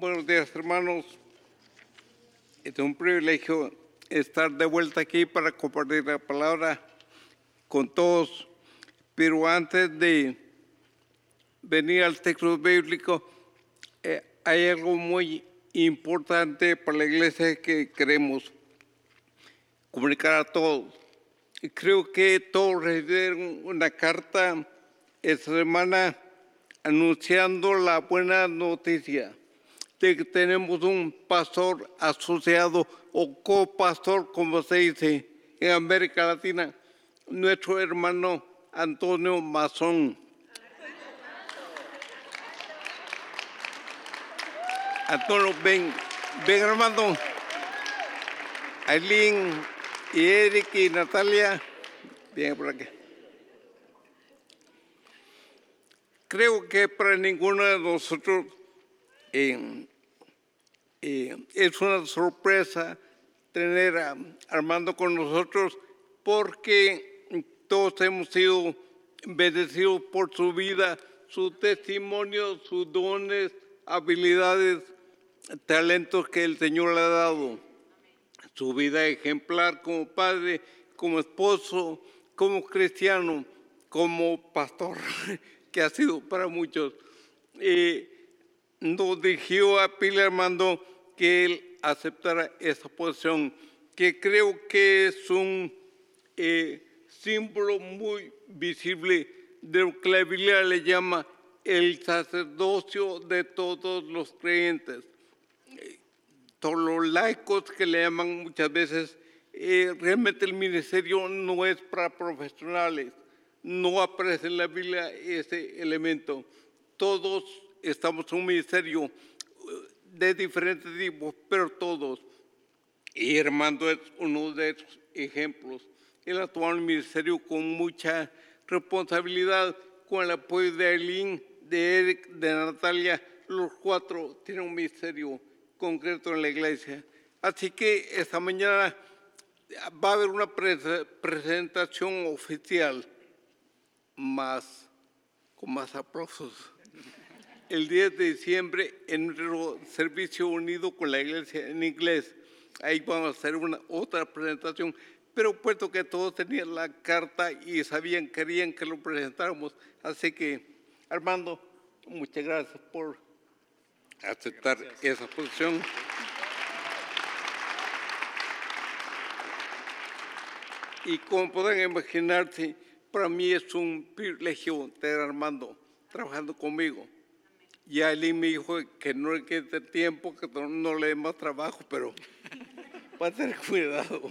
Buenos días, hermanos. Es un privilegio estar de vuelta aquí para compartir la palabra con todos. Pero antes de venir al texto bíblico, eh, hay algo muy importante para la iglesia que queremos comunicar a todos. Creo que todos recibieron una carta esta semana anunciando la buena noticia de que tenemos un pastor asociado o copastor, como se dice en América Latina, nuestro hermano Antonio Mazón. Antonio, ven, ven hermano. Aileen y Eric y Natalia, bien por aquí. Creo que para ninguno de nosotros eh, eh, es una sorpresa tener a Armando con nosotros porque todos hemos sido bendecidos por su vida, su testimonio, sus dones, habilidades, talentos que el Señor le ha dado. Su vida ejemplar como padre, como esposo, como cristiano, como pastor, que ha sido para muchos. Eh, nos dirigió a Pilar Armando que él aceptara esa posición, que creo que es un eh, símbolo muy visible de lo que la Biblia le llama el sacerdocio de todos los creyentes. Todos los laicos que le llaman muchas veces, eh, realmente el ministerio no es para profesionales, no aparece en la Biblia ese elemento. Todos estamos en un ministerio de diferentes tipos, pero todos. Y Armando es uno de esos ejemplos. Él ha tomado el ministerio con mucha responsabilidad, con el apoyo de Aileen, de Eric, de Natalia. Los cuatro tienen un ministerio concreto en la iglesia. Así que esta mañana va a haber una presentación oficial más, con más aplausos el 10 de diciembre en nuestro servicio unido con la iglesia en inglés. Ahí vamos a hacer una otra presentación, pero puesto que todos tenían la carta y sabían, querían que lo presentáramos, así que Armando, muchas gracias por aceptar esa posición. Y como pueden imaginarse, para mí es un privilegio tener a Armando trabajando conmigo. Y Ali me dijo que no le quede tiempo, que no, le dé más trabajo, pero va a tener cuidado.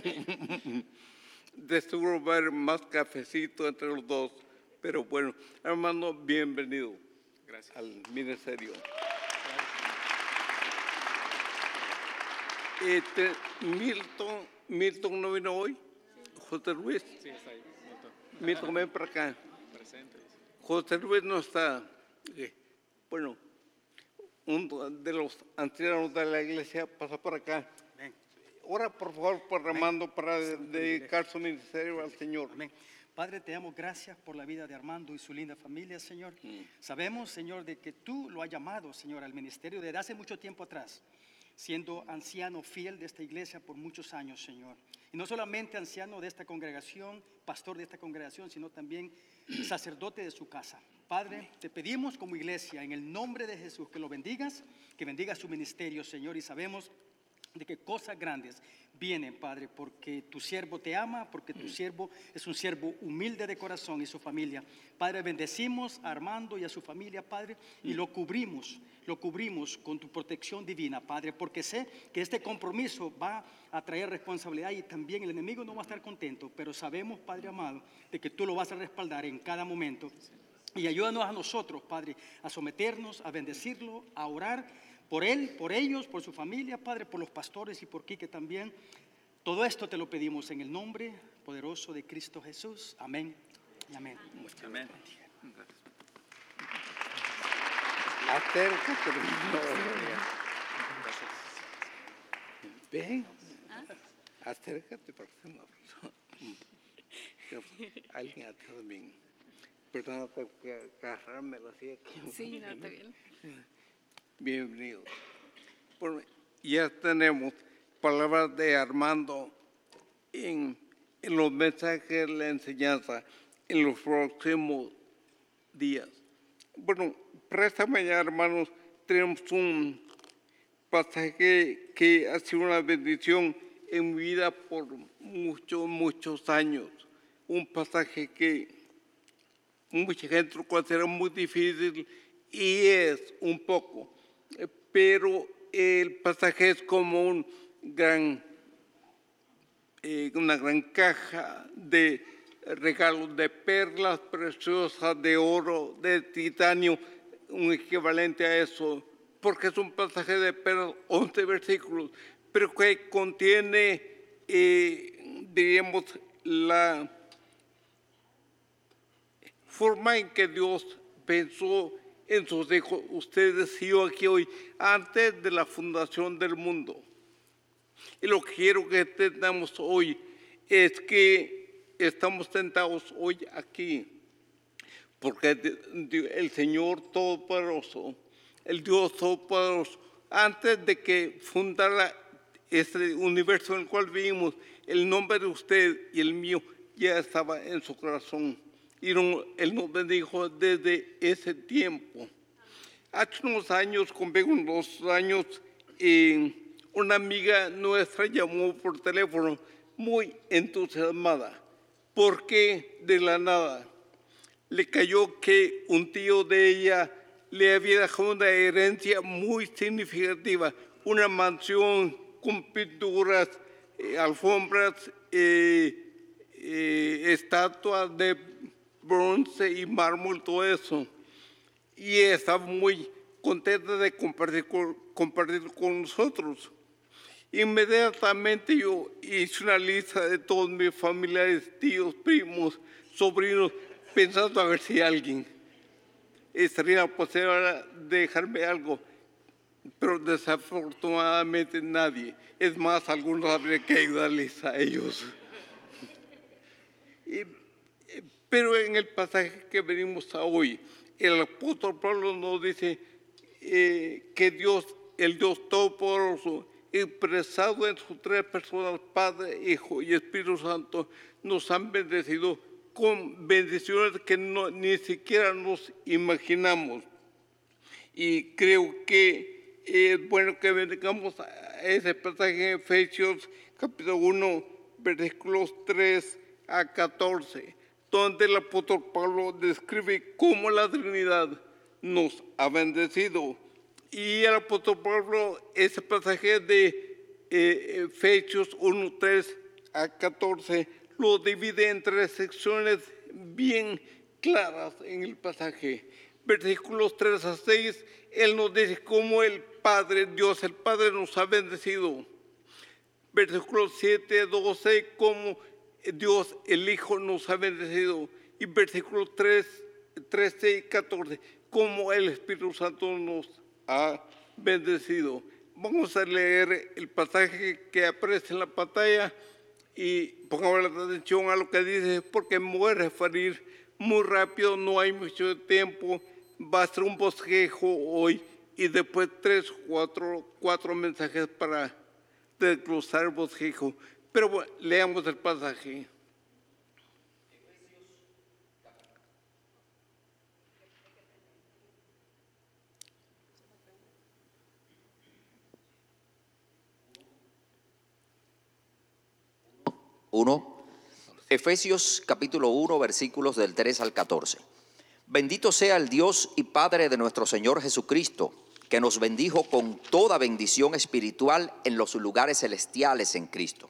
De seguro va a haber más cafecito entre los dos. Pero bueno, hermano, bienvenido Gracias. al ministerio. Este, Milton, Milton no vino hoy. José Luis. Sí, está ahí. Milton, ven para acá. Presente. José Luis no está. Eh, Bueno, uno de los ancianos de la iglesia pasa por acá. Ora por favor por Armando para dedicar su ministerio al Señor. Amén. Padre, te damos gracias por la vida de Armando y su linda familia, Señor. Mm. Sabemos, Señor, de que tú lo has llamado, Señor, al ministerio desde hace mucho tiempo atrás, siendo anciano fiel de esta iglesia por muchos años, Señor. Y no solamente anciano de esta congregación, pastor de esta congregación, sino también sacerdote de su casa. Padre, te pedimos como iglesia, en el nombre de Jesús, que lo bendigas, que bendiga su ministerio, Señor, y sabemos de que cosas grandes vienen, Padre, porque tu siervo te ama, porque tu siervo es un siervo humilde de corazón y su familia. Padre, bendecimos a Armando y a su familia, Padre, y lo cubrimos, lo cubrimos con tu protección divina, Padre, porque sé que este compromiso va a traer responsabilidad y también el enemigo no va a estar contento, pero sabemos, Padre amado, de que tú lo vas a respaldar en cada momento. Y ayúdanos a nosotros, Padre, a someternos, a bendecirlo, a orar por él, por ellos, por su familia, Padre, por los pastores y por Quique también. Todo esto te lo pedimos en el nombre poderoso de Cristo Jesús. Amén y amén. Amén. Acércate. Ven. Acércate una oración. Alguien atrás de mí. Tengo que agarrarme la silla aquí. Sí, no, está bien. Bienvenido. Bueno, ya tenemos palabras de Armando en, en los mensajes de la enseñanza en los próximos días. Bueno, para esta mañana, hermanos, tenemos un pasaje que ha sido una bendición en mi vida por muchos, muchos años. Un pasaje que mucha gente lo considera muy difícil y es un poco, eh, pero el pasaje es como eh, una gran caja de regalos de perlas preciosas, de oro, de titanio, un equivalente a eso, porque es un pasaje de perlas, 11 versículos, pero que contiene, eh, diríamos, la forma en que Dios pensó en sus hijos, ustedes y yo aquí hoy, antes de la fundación del mundo. Y lo que quiero que entendamos hoy es que estamos sentados hoy aquí, porque el Señor Todopoderoso, el Dios Todopoderoso, antes de que fundara este universo en el cual vivimos, el nombre de usted y el mío ya estaba en su corazón. Y Él nos bendijo desde ese tiempo. Hace unos años, conmigo unos años, eh, una amiga nuestra llamó por teléfono muy entusiasmada porque de la nada le cayó que un tío de ella le había dejado una herencia muy significativa, una mansión con pinturas, eh, alfombras, eh, estatuas de bronce y mármol, todo eso. Y estaba muy contenta de compartir con, con nosotros. Inmediatamente yo hice una lista de todos mis familiares, tíos, primos, sobrinos, pensando a ver si alguien estaría posible de dejarme algo. Pero desafortunadamente nadie. Es más, algunos habría que ayudarles a ellos. Y pero en el pasaje que venimos a hoy, el apóstol Pablo nos dice eh, que Dios, el Dios Todopoderoso, expresado en sus tres personas, Padre, Hijo y Espíritu Santo, nos han bendecido con bendiciones que ni siquiera nos imaginamos. Y creo que es bueno que vengamos a ese pasaje en Efesios capítulo 1, versículos 3 a 14 donde el apóstol Pablo describe cómo la Trinidad nos ha bendecido. Y el apóstol Pablo, ese pasaje de eh, Efesios 1, 3 a 14, lo divide en tres secciones bien claras en el pasaje. Versículos 3 a 6, Él nos dice cómo el Padre, Dios el Padre nos ha bendecido. Versículos 7 a 12, cómo Dios el Hijo nos ha bendecido. Y versículos 3, 13 y 14, como el Espíritu Santo nos ha bendecido. Vamos a leer el pasaje que aparece en la pantalla y pongamos la atención a lo que dice, porque me voy a referir muy rápido, no hay mucho tiempo, va a ser un bosquejo hoy y después tres, cuatro, cuatro mensajes para desglosar el bosquejo. Pero leamos el pasaje. Uno, Efesios capítulo 1, versículos del 3 al 14. Bendito sea el Dios y Padre de nuestro Señor Jesucristo, que nos bendijo con toda bendición espiritual en los lugares celestiales en Cristo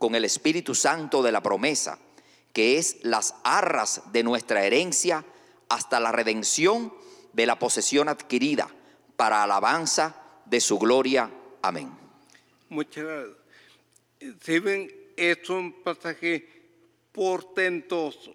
con el Espíritu Santo de la promesa, que es las arras de nuestra herencia hasta la redención de la posesión adquirida, para alabanza de su gloria. Amén. Muchas gracias. Si ven, es un pasaje portentoso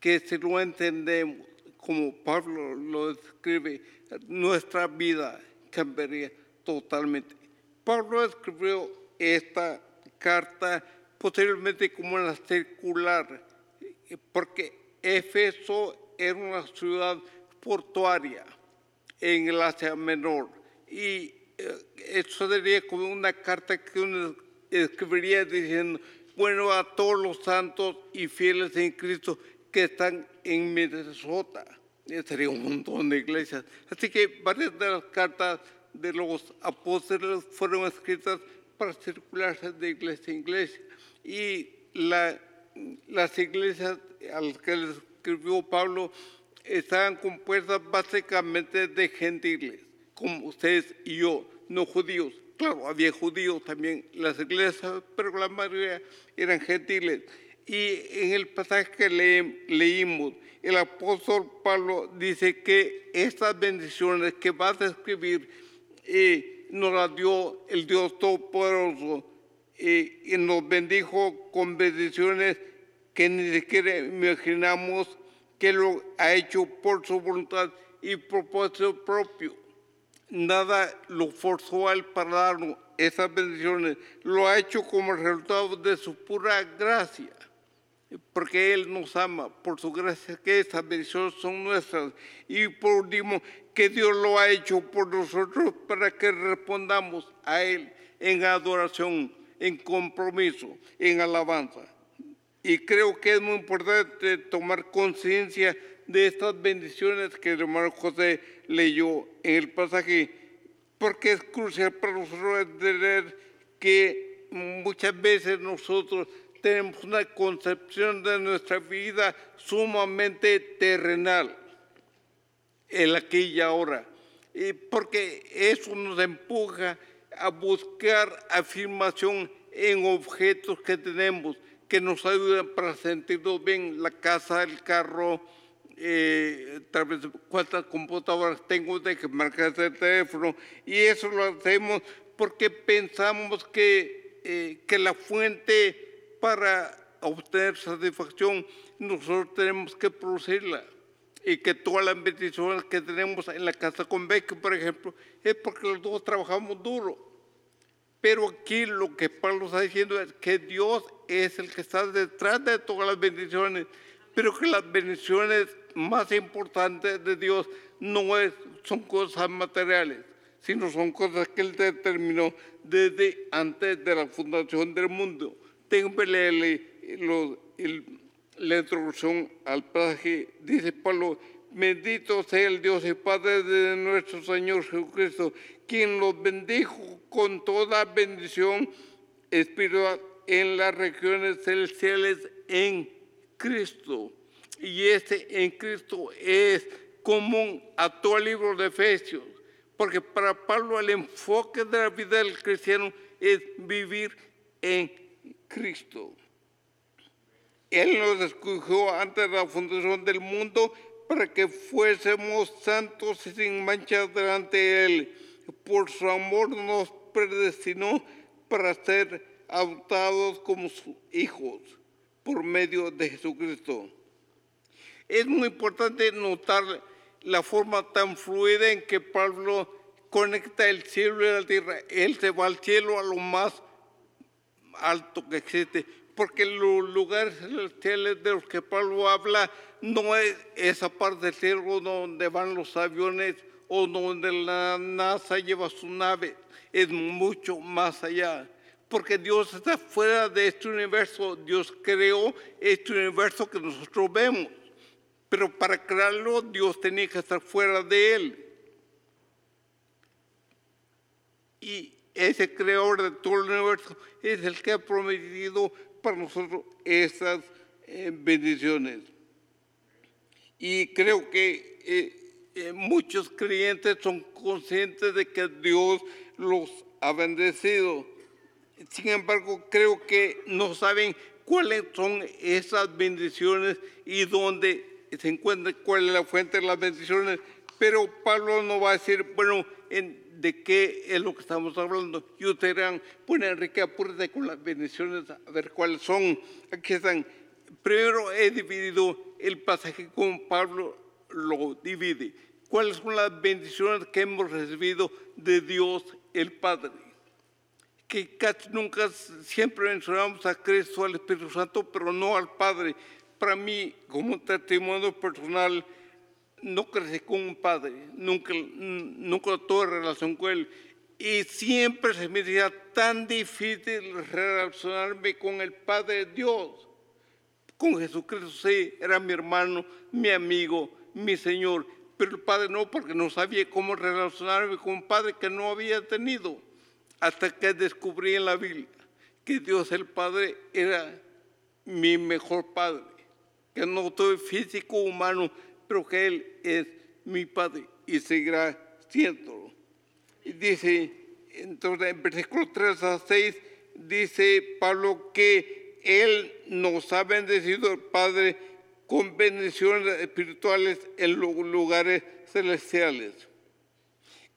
que si lo entendemos como Pablo lo escribe, nuestra vida cambiaría totalmente. Pablo escribió esta carta posiblemente como una circular, porque Éfeso era una ciudad portuaria en el Asia Menor y eh, eso sería como una carta que uno escribiría diciendo, bueno, a todos los santos y fieles en Cristo que están en Minnesota. Sería un montón de iglesias. Así que varias de las cartas de los apóstoles fueron escritas para circularse de iglesia en iglesia. Y la, las iglesias a las que les escribió Pablo estaban compuestas básicamente de gentiles, como ustedes y yo, no judíos. Claro, había judíos también las iglesias, pero la mayoría eran gentiles. Y en el pasaje que leímos, el apóstol Pablo dice que estas bendiciones que va a describir eh, nos las dio el Dios Todopoderoso eh, y nos bendijo con bendiciones que ni siquiera imaginamos que lo ha hecho por su voluntad y propósito propio. Nada lo forzó a él para darnos esas bendiciones, lo ha hecho como resultado de su pura gracia porque Él nos ama por su gracia, que estas bendiciones son nuestras. Y por último, que Dios lo ha hecho por nosotros para que respondamos a Él en adoración, en compromiso, en alabanza. Y creo que es muy importante tomar conciencia de estas bendiciones que el hermano José leyó en el pasaje, porque es crucial para nosotros entender que muchas veces nosotros tenemos una concepción de nuestra vida sumamente terrenal, el aquí y ahora, porque eso nos empuja a buscar afirmación en objetos que tenemos que nos ayudan para sentirnos bien, la casa, el carro, eh, cuántas computadoras tengo de que marcar el teléfono, y eso lo hacemos porque pensamos que, eh, que la fuente para obtener satisfacción, nosotros tenemos que producirla. Y que todas las bendiciones que tenemos en la casa con Becky, por ejemplo, es porque los dos trabajamos duro. Pero aquí lo que Pablo está diciendo es que Dios es el que está detrás de todas las bendiciones, pero que las bendiciones más importantes de Dios no es, son cosas materiales, sino son cosas que Él determinó desde antes de la fundación del mundo tengo que leerle la introducción al pasaje. Dice Pablo, bendito sea el Dios y Padre de nuestro Señor Jesucristo, quien los bendijo con toda bendición espiritual en las regiones celestiales en Cristo. Y este en Cristo es común a todo el libro de Efesios, porque para Pablo el enfoque de la vida del cristiano es vivir en Cristo. Él nos escogió antes de la fundación del mundo para que fuésemos santos y sin mancha delante de Él. Por su amor nos predestinó para ser adoptados como sus hijos por medio de Jesucristo. Es muy importante notar la forma tan fluida en que Pablo conecta el cielo y la tierra. Él se va al cielo a lo más alto que existe, porque los lugares celestiales de los que Pablo habla no es esa parte del cielo donde van los aviones o donde la NASA lleva su nave, es mucho más allá. Porque Dios está fuera de este universo, Dios creó este universo que nosotros vemos, pero para crearlo Dios tenía que estar fuera de él. Y ese creador de todo el universo es el que ha prometido para nosotros esas eh, bendiciones. Y creo que eh, eh, muchos creyentes son conscientes de que Dios los ha bendecido. Sin embargo, creo que no saben cuáles son esas bendiciones y dónde se encuentra, cuál es la fuente de las bendiciones. Pero Pablo no va a decir, bueno, en, de qué es lo que estamos hablando. Y ustedes dirán, bueno, Enrique, apúrate con las bendiciones, a ver cuáles son. Aquí están. Primero he dividido el pasaje como Pablo lo divide. ¿Cuáles son las bendiciones que hemos recibido de Dios el Padre? Que casi nunca, siempre mencionamos a Cristo, al Espíritu Santo, pero no al Padre. Para mí, como testimonio personal, no crecí con un padre, nunca, nunca tuve relación con él. Y siempre se me hacía tan difícil relacionarme con el Padre Dios. Con Jesucristo sí, era mi hermano, mi amigo, mi Señor. Pero el Padre no, porque no sabía cómo relacionarme con un Padre que no había tenido. Hasta que descubrí en la Biblia que Dios el Padre era mi mejor Padre. Que no tuve físico humano, pero que Él es mi Padre y seguirá siendo. Y dice, entonces en versículo 3 a 6, dice Pablo que Él nos ha bendecido el Padre con bendiciones espirituales en los lugares celestiales.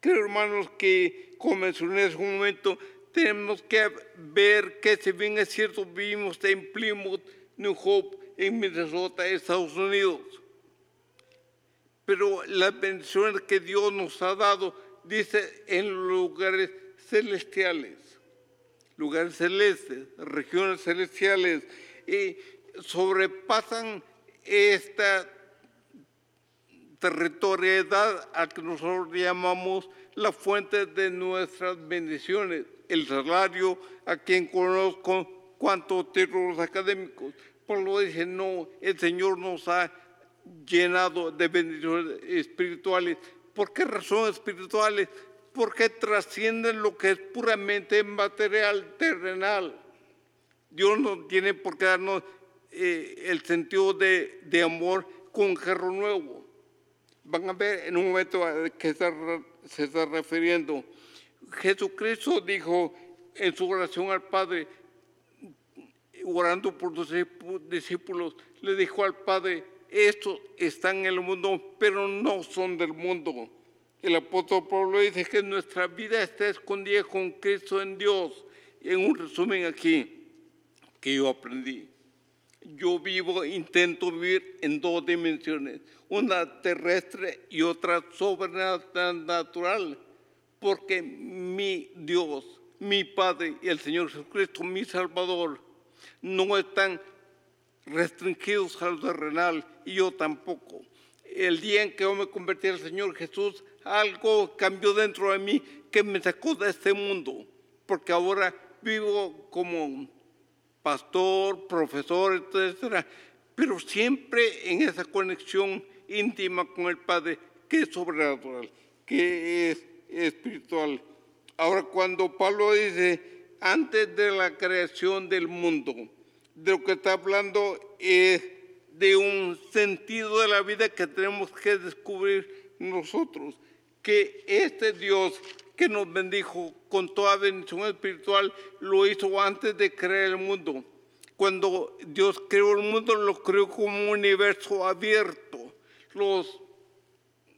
Creo, hermanos, que como mencioné en un momento, tenemos que ver que si bien es cierto, vivimos en Plymouth, New Hope, en Minnesota, Estados Unidos pero las bendiciones que Dios nos ha dado, dice, en lugares celestiales, lugares celestes, regiones celestiales, y sobrepasan esta territorialidad a que nosotros llamamos la fuente de nuestras bendiciones, el salario, a quien conozco cuántos títulos académicos. Por lo dice, no, el Señor nos ha llenado de bendiciones espirituales. ¿Por qué razones espirituales? Porque trascienden lo que es puramente material, terrenal. Dios no tiene por qué darnos eh, el sentido de, de, amor con un carro nuevo. Van a ver en un momento a qué se está refiriendo. Jesucristo dijo en su oración al Padre, orando por sus discípulos, le dijo al Padre, estos están en el mundo, pero no son del mundo. El apóstol Pablo dice que nuestra vida está escondida con Cristo en Dios. En un resumen aquí que yo aprendí. Yo vivo, intento vivir en dos dimensiones, una terrestre y otra sobrenatural, porque mi Dios, mi Padre y el Señor Jesucristo, mi Salvador, no están restringidos a lo terrenal y yo tampoco. El día en que yo me convertí al Señor Jesús, algo cambió dentro de mí que me sacó de este mundo, porque ahora vivo como pastor, profesor, etcétera, pero siempre en esa conexión íntima con el Padre, que es sobrenatural, que es espiritual. Ahora, cuando Pablo dice, antes de la creación del mundo, de lo que está hablando es de un sentido de la vida que tenemos que descubrir nosotros, que este Dios que nos bendijo con toda bendición espiritual lo hizo antes de crear el mundo. Cuando Dios creó el mundo, lo creó como un universo abierto. Los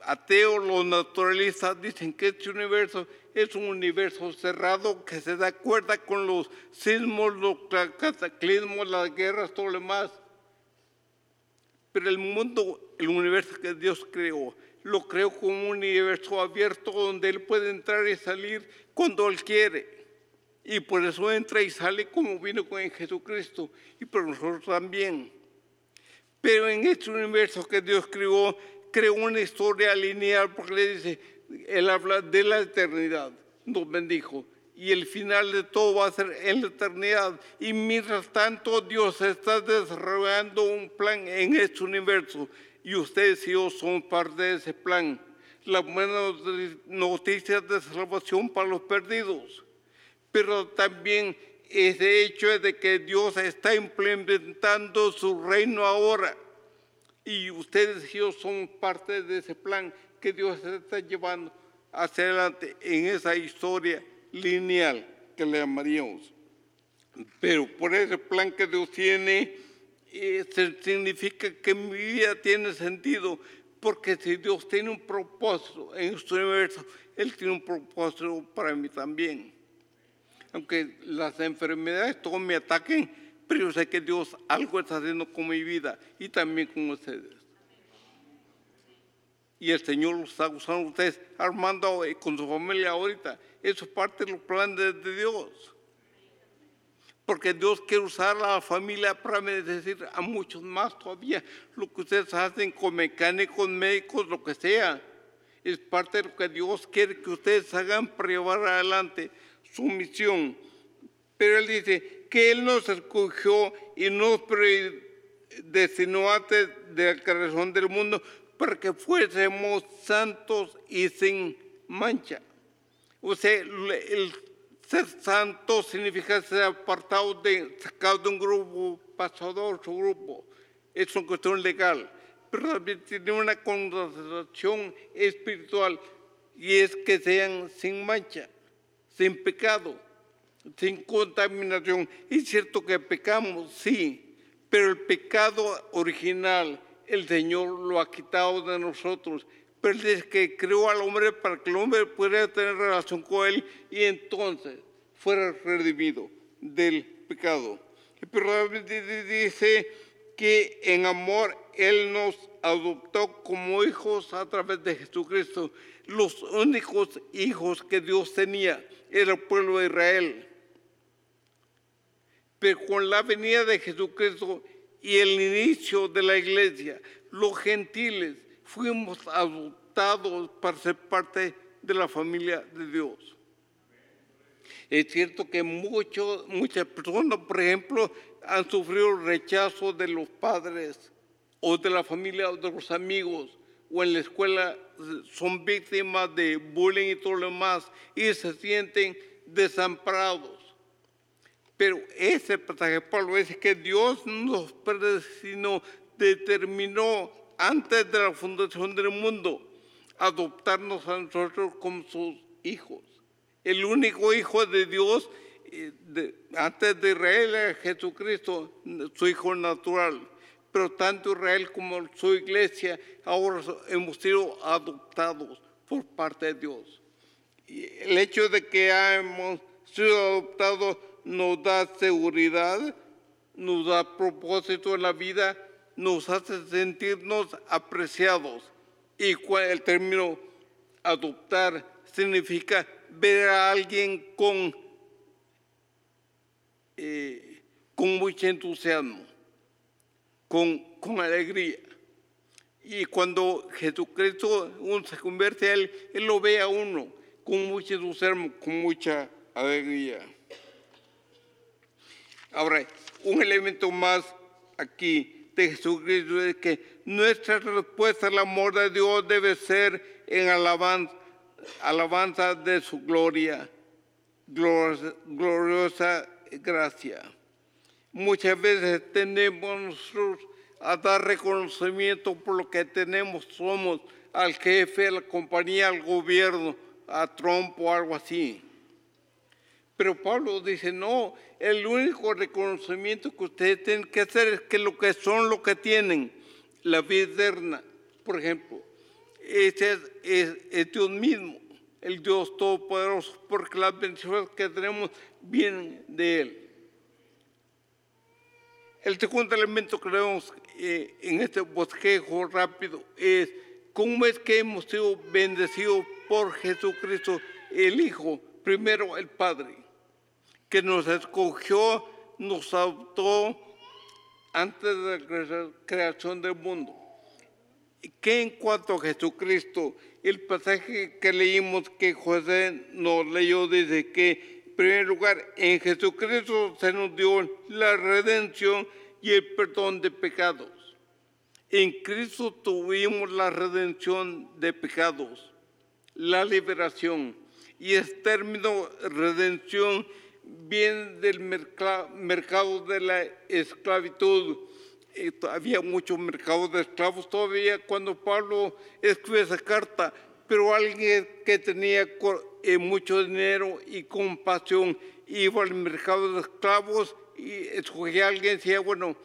ateos, los naturalistas dicen que este universo es un universo cerrado que se da cuerda con los sismos, los cataclismos, las guerras, todo lo demás. Pero el mundo, el universo que Dios creó, lo creó como un universo abierto donde Él puede entrar y salir cuando Él quiere. Y por eso entra y sale como vino con Jesucristo y por nosotros también. Pero en este universo que Dios creó, creó una historia lineal porque le dice, Él habla de la eternidad, nos bendijo. Y el final de todo va a ser en la eternidad. Y mientras tanto, Dios está desarrollando un plan en este universo. Y ustedes y yo son parte de ese plan. La buena noticia de salvación para los perdidos. Pero también ese hecho de que Dios está implementando su reino ahora. Y ustedes y yo son parte de ese plan que Dios está llevando hacia adelante en esa historia lineal que le llamaríamos. Pero por ese plan que Dios tiene, eh, significa que mi vida tiene sentido, porque si Dios tiene un propósito en este universo, Él tiene un propósito para mí también. Aunque las enfermedades todos me ataquen, pero yo sé que Dios algo está haciendo con mi vida y también con ustedes. Y el Señor lo está usando ustedes, armando eh, con su familia ahorita. Eso es parte de los planes de Dios. Porque Dios quiere usar a la familia para decir a muchos más todavía. Lo que ustedes hacen con mecánicos, médicos, lo que sea. Es parte de lo que Dios quiere que ustedes hagan para llevar adelante su misión. Pero Él dice que Él nos escogió y nos predestinó antes de la creación del mundo para que fuésemos santos y sin mancha. O sea, el ser santo significa ser apartado de, sacado de un grupo, pasado a otro grupo. Es una cuestión legal, pero también tiene una connotación espiritual y es que sean sin mancha, sin pecado, sin contaminación. Es cierto que pecamos, sí, pero el pecado original el Señor lo ha quitado de nosotros. Pero es que creó al hombre para que el hombre pudiera tener relación con él y entonces fuera redimido del pecado. Pero dice que en amor Él nos adoptó como hijos a través de Jesucristo. Los únicos hijos que Dios tenía era el pueblo de Israel. Pero con la venida de Jesucristo y el inicio de la iglesia, los gentiles fuimos adoptados para ser parte de la familia de Dios. Es cierto que muchos, muchas personas, por ejemplo, han sufrido rechazo de los padres o de la familia o de los amigos o en la escuela son víctimas de bullying y todo lo demás y se sienten desamparados. Pero ese pasaje Pablo dice que Dios nos predestinó, determinó antes de la fundación del mundo adoptarnos a nosotros como sus hijos. El único hijo de Dios eh, antes de Israel era Jesucristo, su hijo natural. Pero tanto Israel como su iglesia ahora hemos sido adoptados por parte de Dios. Y el hecho de que hemos sido adoptados nos da seguridad, nos da propósito en la vida, nos hace sentirnos apreciados. Y el término adoptar significa ver a alguien con, eh, con mucho entusiasmo, con, con alegría. Y cuando Jesucristo uno se convierte a Él, Él lo ve a uno con mucho entusiasmo, con mucha alegría. Ahora, un elemento más aquí de Jesucristo es que nuestra respuesta al amor de Dios debe ser en alabanza, alabanza de su gloria, gloriosa, gracia. Muchas veces tenemos a dar reconocimiento por lo que tenemos, somos al jefe, a la compañía, al gobierno, a Trump o algo así. Pero Pablo dice, no, el único reconocimiento que ustedes tienen que hacer es que lo que son, lo que tienen, la vida eterna, por ejemplo, ese es, Dios mismo, el Dios Todopoderoso, porque las bendiciones que tenemos vienen de Él. El segundo elemento que vemos eh, en este bosquejo rápido es cómo es que hemos sido bendecidos por Jesucristo, el Hijo, primero el Padre que nos escogió, nos adoptó antes de la cre- creación del mundo. Que en cuanto a Jesucristo, el pasaje que leímos que José nos leyó dice que, en primer lugar, en Jesucristo se nos dio la redención y el perdón de pecados. En Cristo tuvimos la redención de pecados, la liberación. Y este término redención viene del merca- mercado de la esclavitud. Eh, había mucho mercado de esclavos todavía cuando Pablo escribe esa carta, pero alguien que tenía eh, mucho dinero y compasión iba al mercado de esclavos y escogía a alguien y decía, bueno,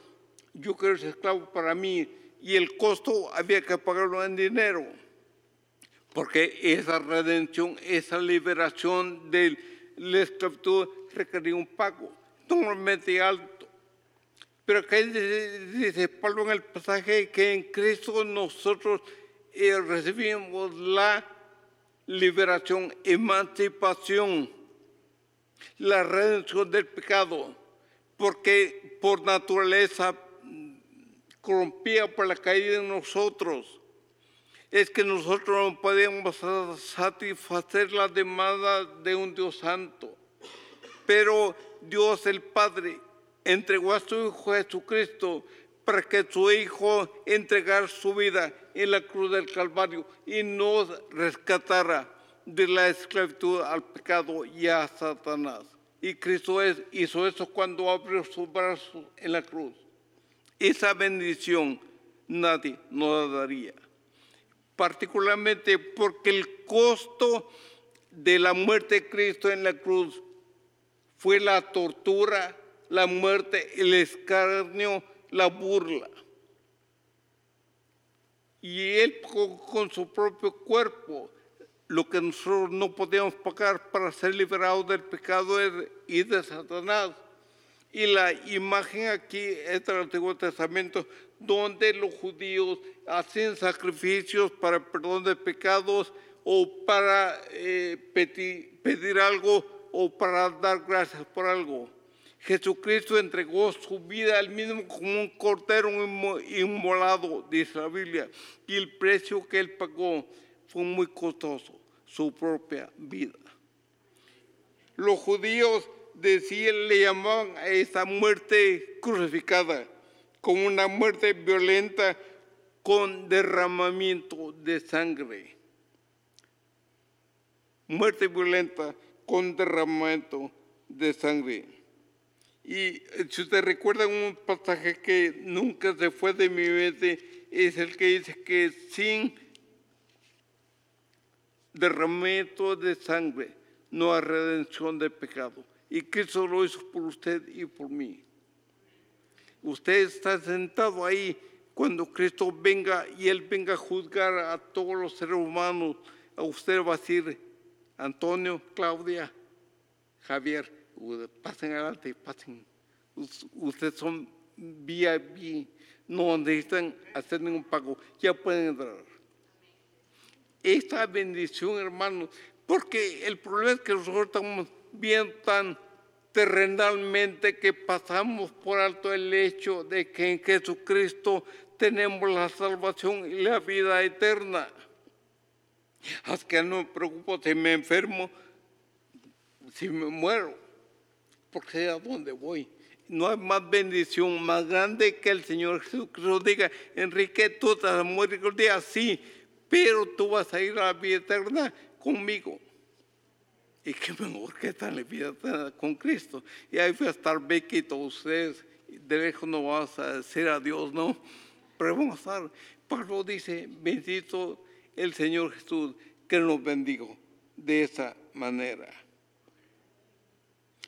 yo quiero ese esclavo para mí y el costo había que pagarlo en dinero. Porque esa redención, esa liberación de la esclavitud requería un pago normalmente alto. Pero acá dice, Pablo en el pasaje que en Cristo nosotros eh, recibimos la liberación, emancipación, la redención del pecado, porque por naturaleza mm, corrompida por la caída de nosotros, es que nosotros no podemos satisfacer la demanda de un Dios santo. Pero Dios el Padre entregó a su Hijo Jesucristo para que su Hijo entregara su vida en la cruz del Calvario y nos rescatara de la esclavitud al pecado y a Satanás. Y Cristo hizo eso cuando abrió sus brazos en la cruz. Esa bendición nadie nos la daría particularmente porque el costo de la muerte de Cristo en la cruz fue la tortura, la muerte, el escarnio, la burla. Y Él pagó con su propio cuerpo lo que nosotros no podíamos pagar para ser liberados del pecado y de Satanás. Y la imagen aquí es del Antiguo Testamento, donde los judíos hacen sacrificios para el perdón de pecados o para eh, pedir algo o para dar gracias por algo. Jesucristo entregó su vida al mismo como un cordero inmo- inmolado, dice la Biblia, y el precio que él pagó fue muy costoso, su propia vida. Los judíos decían, le llamaban a esa muerte crucificada como una muerte violenta con derramamiento de sangre. Muerte violenta con derramamiento de sangre. Y eh, si usted recuerda un pasaje que nunca se fue de mi mente, es el que dice que sin derramamiento de sangre no hay redención de pecado. Y Cristo lo hizo por usted y por mí. Usted está sentado ahí cuando Cristo venga y Él venga a juzgar a todos los seres humanos. A usted va a decir, Antonio, Claudia, Javier, pasen adelante, pasen. Us- Ustedes son VIP, no necesitan hacer ningún pago, ya pueden entrar. Esta bendición, hermanos, porque el problema es que nosotros estamos bien tan terrenalmente que pasamos por alto el hecho de que en Jesucristo tenemos la salvación y la vida eterna. Así que no me preocupo si me enfermo, si me muero, porque sé a dónde voy. No hay más bendición más grande que el Señor Jesucristo diga, Enrique, tú a morir un día, sí, pero tú vas a ir a la vida eterna conmigo. Y qué mejor que estar en la vida eterna con Cristo. Y ahí voy a estar bequito ustedes. De lejos no vas a decir adiós, ¿no? Pero vamos a estar. Pablo dice, bendito el Señor Jesús, que nos bendigo de esa manera.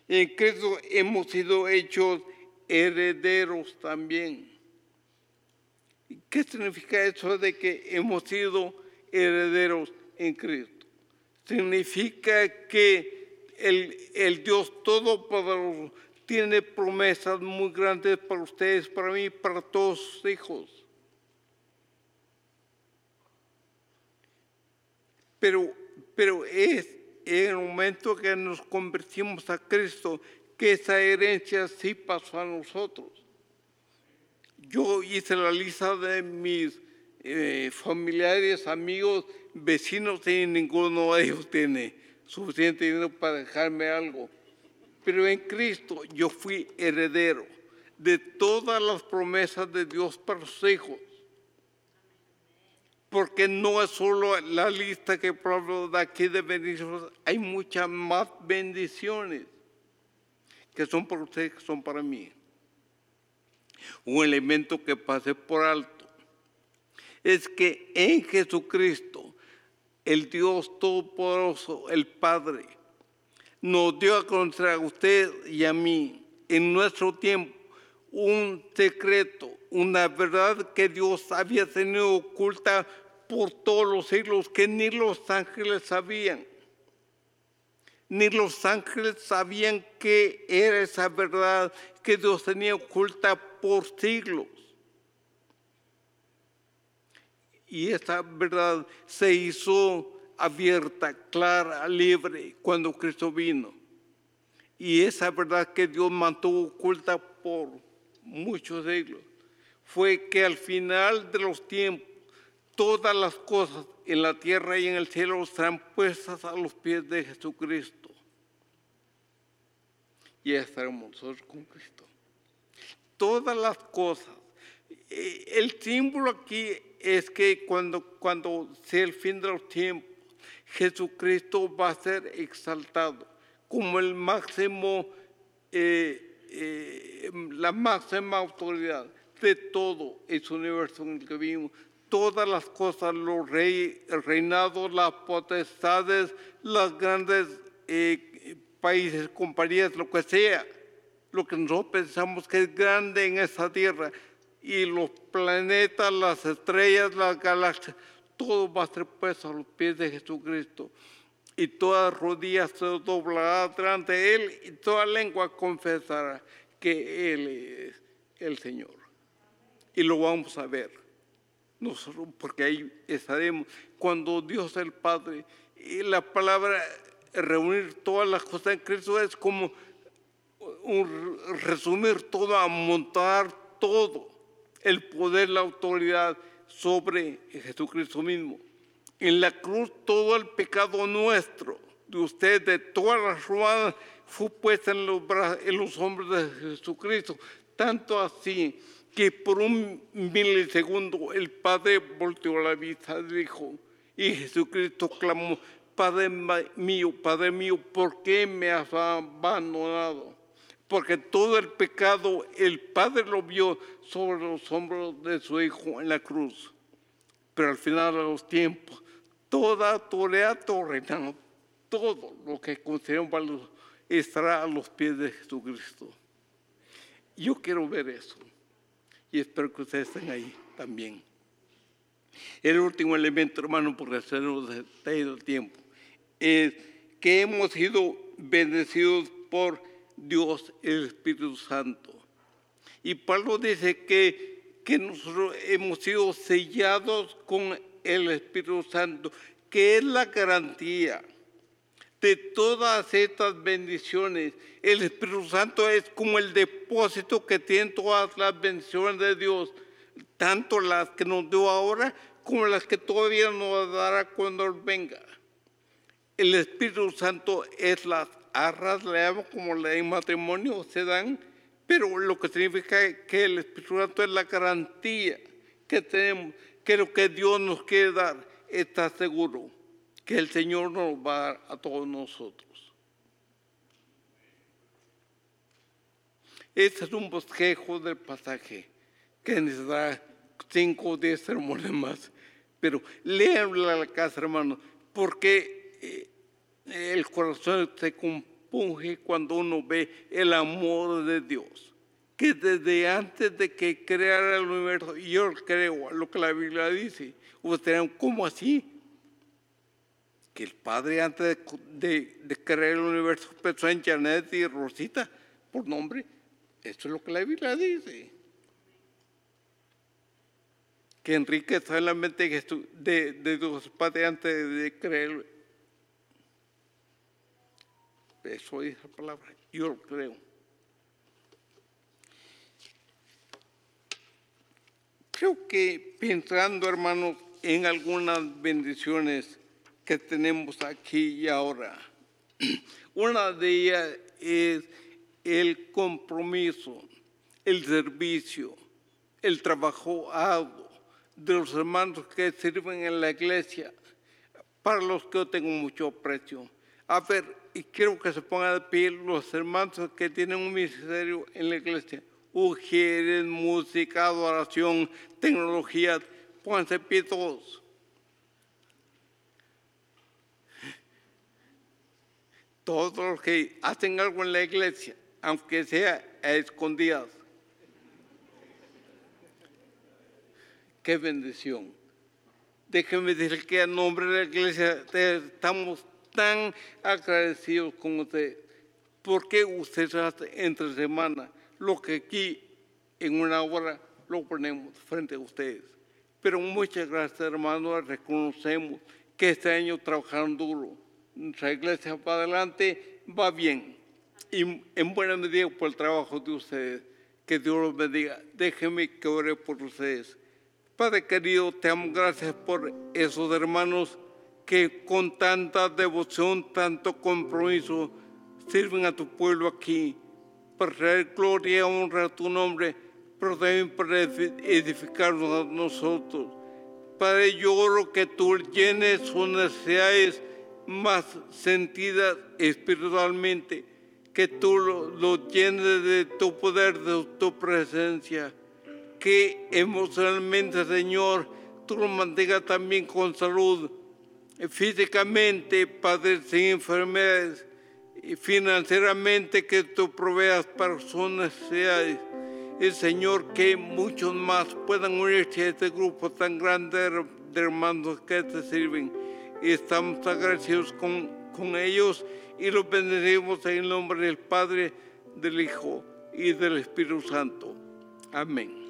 En Cristo hemos sido hechos herederos también. ¿Y ¿Qué significa eso de que hemos sido herederos en Cristo? Significa que el, el Dios Todopoderoso tiene promesas muy grandes para ustedes, para mí, para todos sus hijos. Pero, pero es en el momento que nos convertimos a Cristo que esa herencia sí pasó a nosotros. Yo hice la lista de mis eh, familiares, amigos, vecinos y ninguno de ellos tiene suficiente dinero para dejarme algo. Pero en Cristo yo fui heredero de todas las promesas de Dios para sus hijos. Porque no es solo la lista que Pablo da aquí de bendiciones, hay muchas más bendiciones que son para ustedes, que son para mí. Un elemento que pasé por alto es que en Jesucristo, el Dios Todopoderoso, el Padre, nos dio a conocer a usted y a mí en nuestro tiempo un secreto, una verdad que Dios había tenido oculta por todos los siglos que ni los ángeles sabían. Ni los ángeles sabían qué era esa verdad que Dios tenía oculta por siglos. Y esa verdad se hizo abierta, clara, libre cuando Cristo vino. Y esa verdad que Dios mantuvo oculta por muchos siglos fue que al final de los tiempos todas las cosas en la tierra y en el cielo serán puestas a los pies de Jesucristo. Y estaremos nosotros con Cristo. Todas las cosas. Eh, El símbolo aquí es que cuando, cuando sea el fin de los tiempos, Jesucristo va a ser exaltado como el máximo, eh, eh, la máxima autoridad de todo ese universo en el que vivimos. Todas las cosas, los rey, el las potestades, los grandes eh, países, compañías, lo que sea, lo que nosotros pensamos que es grande en esta tierra, y los planetas, las estrellas, las galaxias, todo va a ser puesto a los pies de Jesucristo. Y toda rodilla se doblará delante de Él y toda lengua confesará que Él es el Señor. Y lo vamos a ver. Nosotros, porque ahí estaremos. Cuando Dios el Padre, y la palabra reunir todas las cosas en Cristo es como resumir todo, amontar todo, el poder, la autoridad sobre Jesucristo mismo. En la cruz todo el pecado nuestro, de usted, de todas las romanas, fue puesto en los, en los hombros de Jesucristo. Tanto así que por un milisegundo el Padre volteó la vista y dijo, y Jesucristo clamó, Padre mío, Padre mío, ¿por qué me has abandonado? Porque todo el pecado el Padre lo vio sobre los hombros de su Hijo en la cruz. Pero al final de los tiempos, toda autoridad, reinado, todo lo que consideramos valioso estará a los pies de Jesucristo. Yo quiero ver eso y espero que ustedes estén ahí también. El último elemento, hermano, porque se nos ha ido el tiempo, es que hemos sido bendecidos por Dios, el Espíritu Santo. Y Pablo dice que, que nosotros hemos sido sellados con el Espíritu Santo, que es la garantía de todas estas bendiciones. El Espíritu Santo es como el depósito que tienen todas las bendiciones de Dios, tanto las que nos dio ahora como las que todavía nos dará cuando venga. El Espíritu Santo es las arras, le como la de matrimonio, se dan, pero lo que significa que el Espíritu Santo es la garantía que tenemos, que lo que Dios nos quiere dar está seguro que el Señor nos va a dar a todos nosotros. Este es un bosquejo del pasaje que necesita cinco o diez sermones más. Pero léanlo a la casa, hermano, porque eh, el corazón se compunge cuando uno ve el amor de Dios. Que desde antes de que creara el universo, yo creo lo que la Biblia dice, ustedes ¿cómo así? que el padre antes de, de, de, el universo pensó en Janet y Rosita por nombre. Eso es lo que la Biblia dice. Que Enrique solamente de, de Dios Padre antes de creer. Eso dice la palabra. Yo lo creo. Creo que pensando, hermanos, en algunas bendiciones que tenemos aquí y ahora, una de ellas es el compromiso, el servicio, el trabajo de los hermanos que sirven en la iglesia, para los que yo tengo mucho aprecio. A ver, y quiero que se pongan de pie los hermanos que tienen un ministerio en la iglesia. Ujieres, música, adoración, tecnología. Pónganse pie todos. Todos los que hacen algo en la iglesia, aunque sea a escondidas. Qué bendición. Déjenme decir que a nombre de la iglesia estamos tan agradecidos con usted, porque usted hace entre semana lo que aquí en una hora lo ponemos frente a ustedes. Pero muchas gracias, hermanos, reconocemos que este año trabajaron duro. Nuestra iglesia para adelante va bien y en buena medida por el trabajo de ustedes. Que Dios los bendiga. Déjenme que ore por ustedes. Padre querido, te amo gracias por esos hermanos que con tanta devoción, tanto compromiso, sirven a tu pueblo aquí para traer gloria y honra a tu nombre, pero también para edificarnos a nosotros. Padre, yo oro que tú llenes sus necesidades más sentidas espiritualmente, que tú lo llenes de tu poder, de tu presencia, que emocionalmente, Señor, tú lo mantengas también con salud físicamente, Padre, sin enfermedades, y financieramente que tú proveas personas necesidades. El Señor, que muchos más puedan unirse a este grupo tan grande de hermanos que te sirven. Y estamos agradecidos con, con ellos y los bendecimos en el nombre del Padre, del Hijo y del Espíritu Santo. Amén.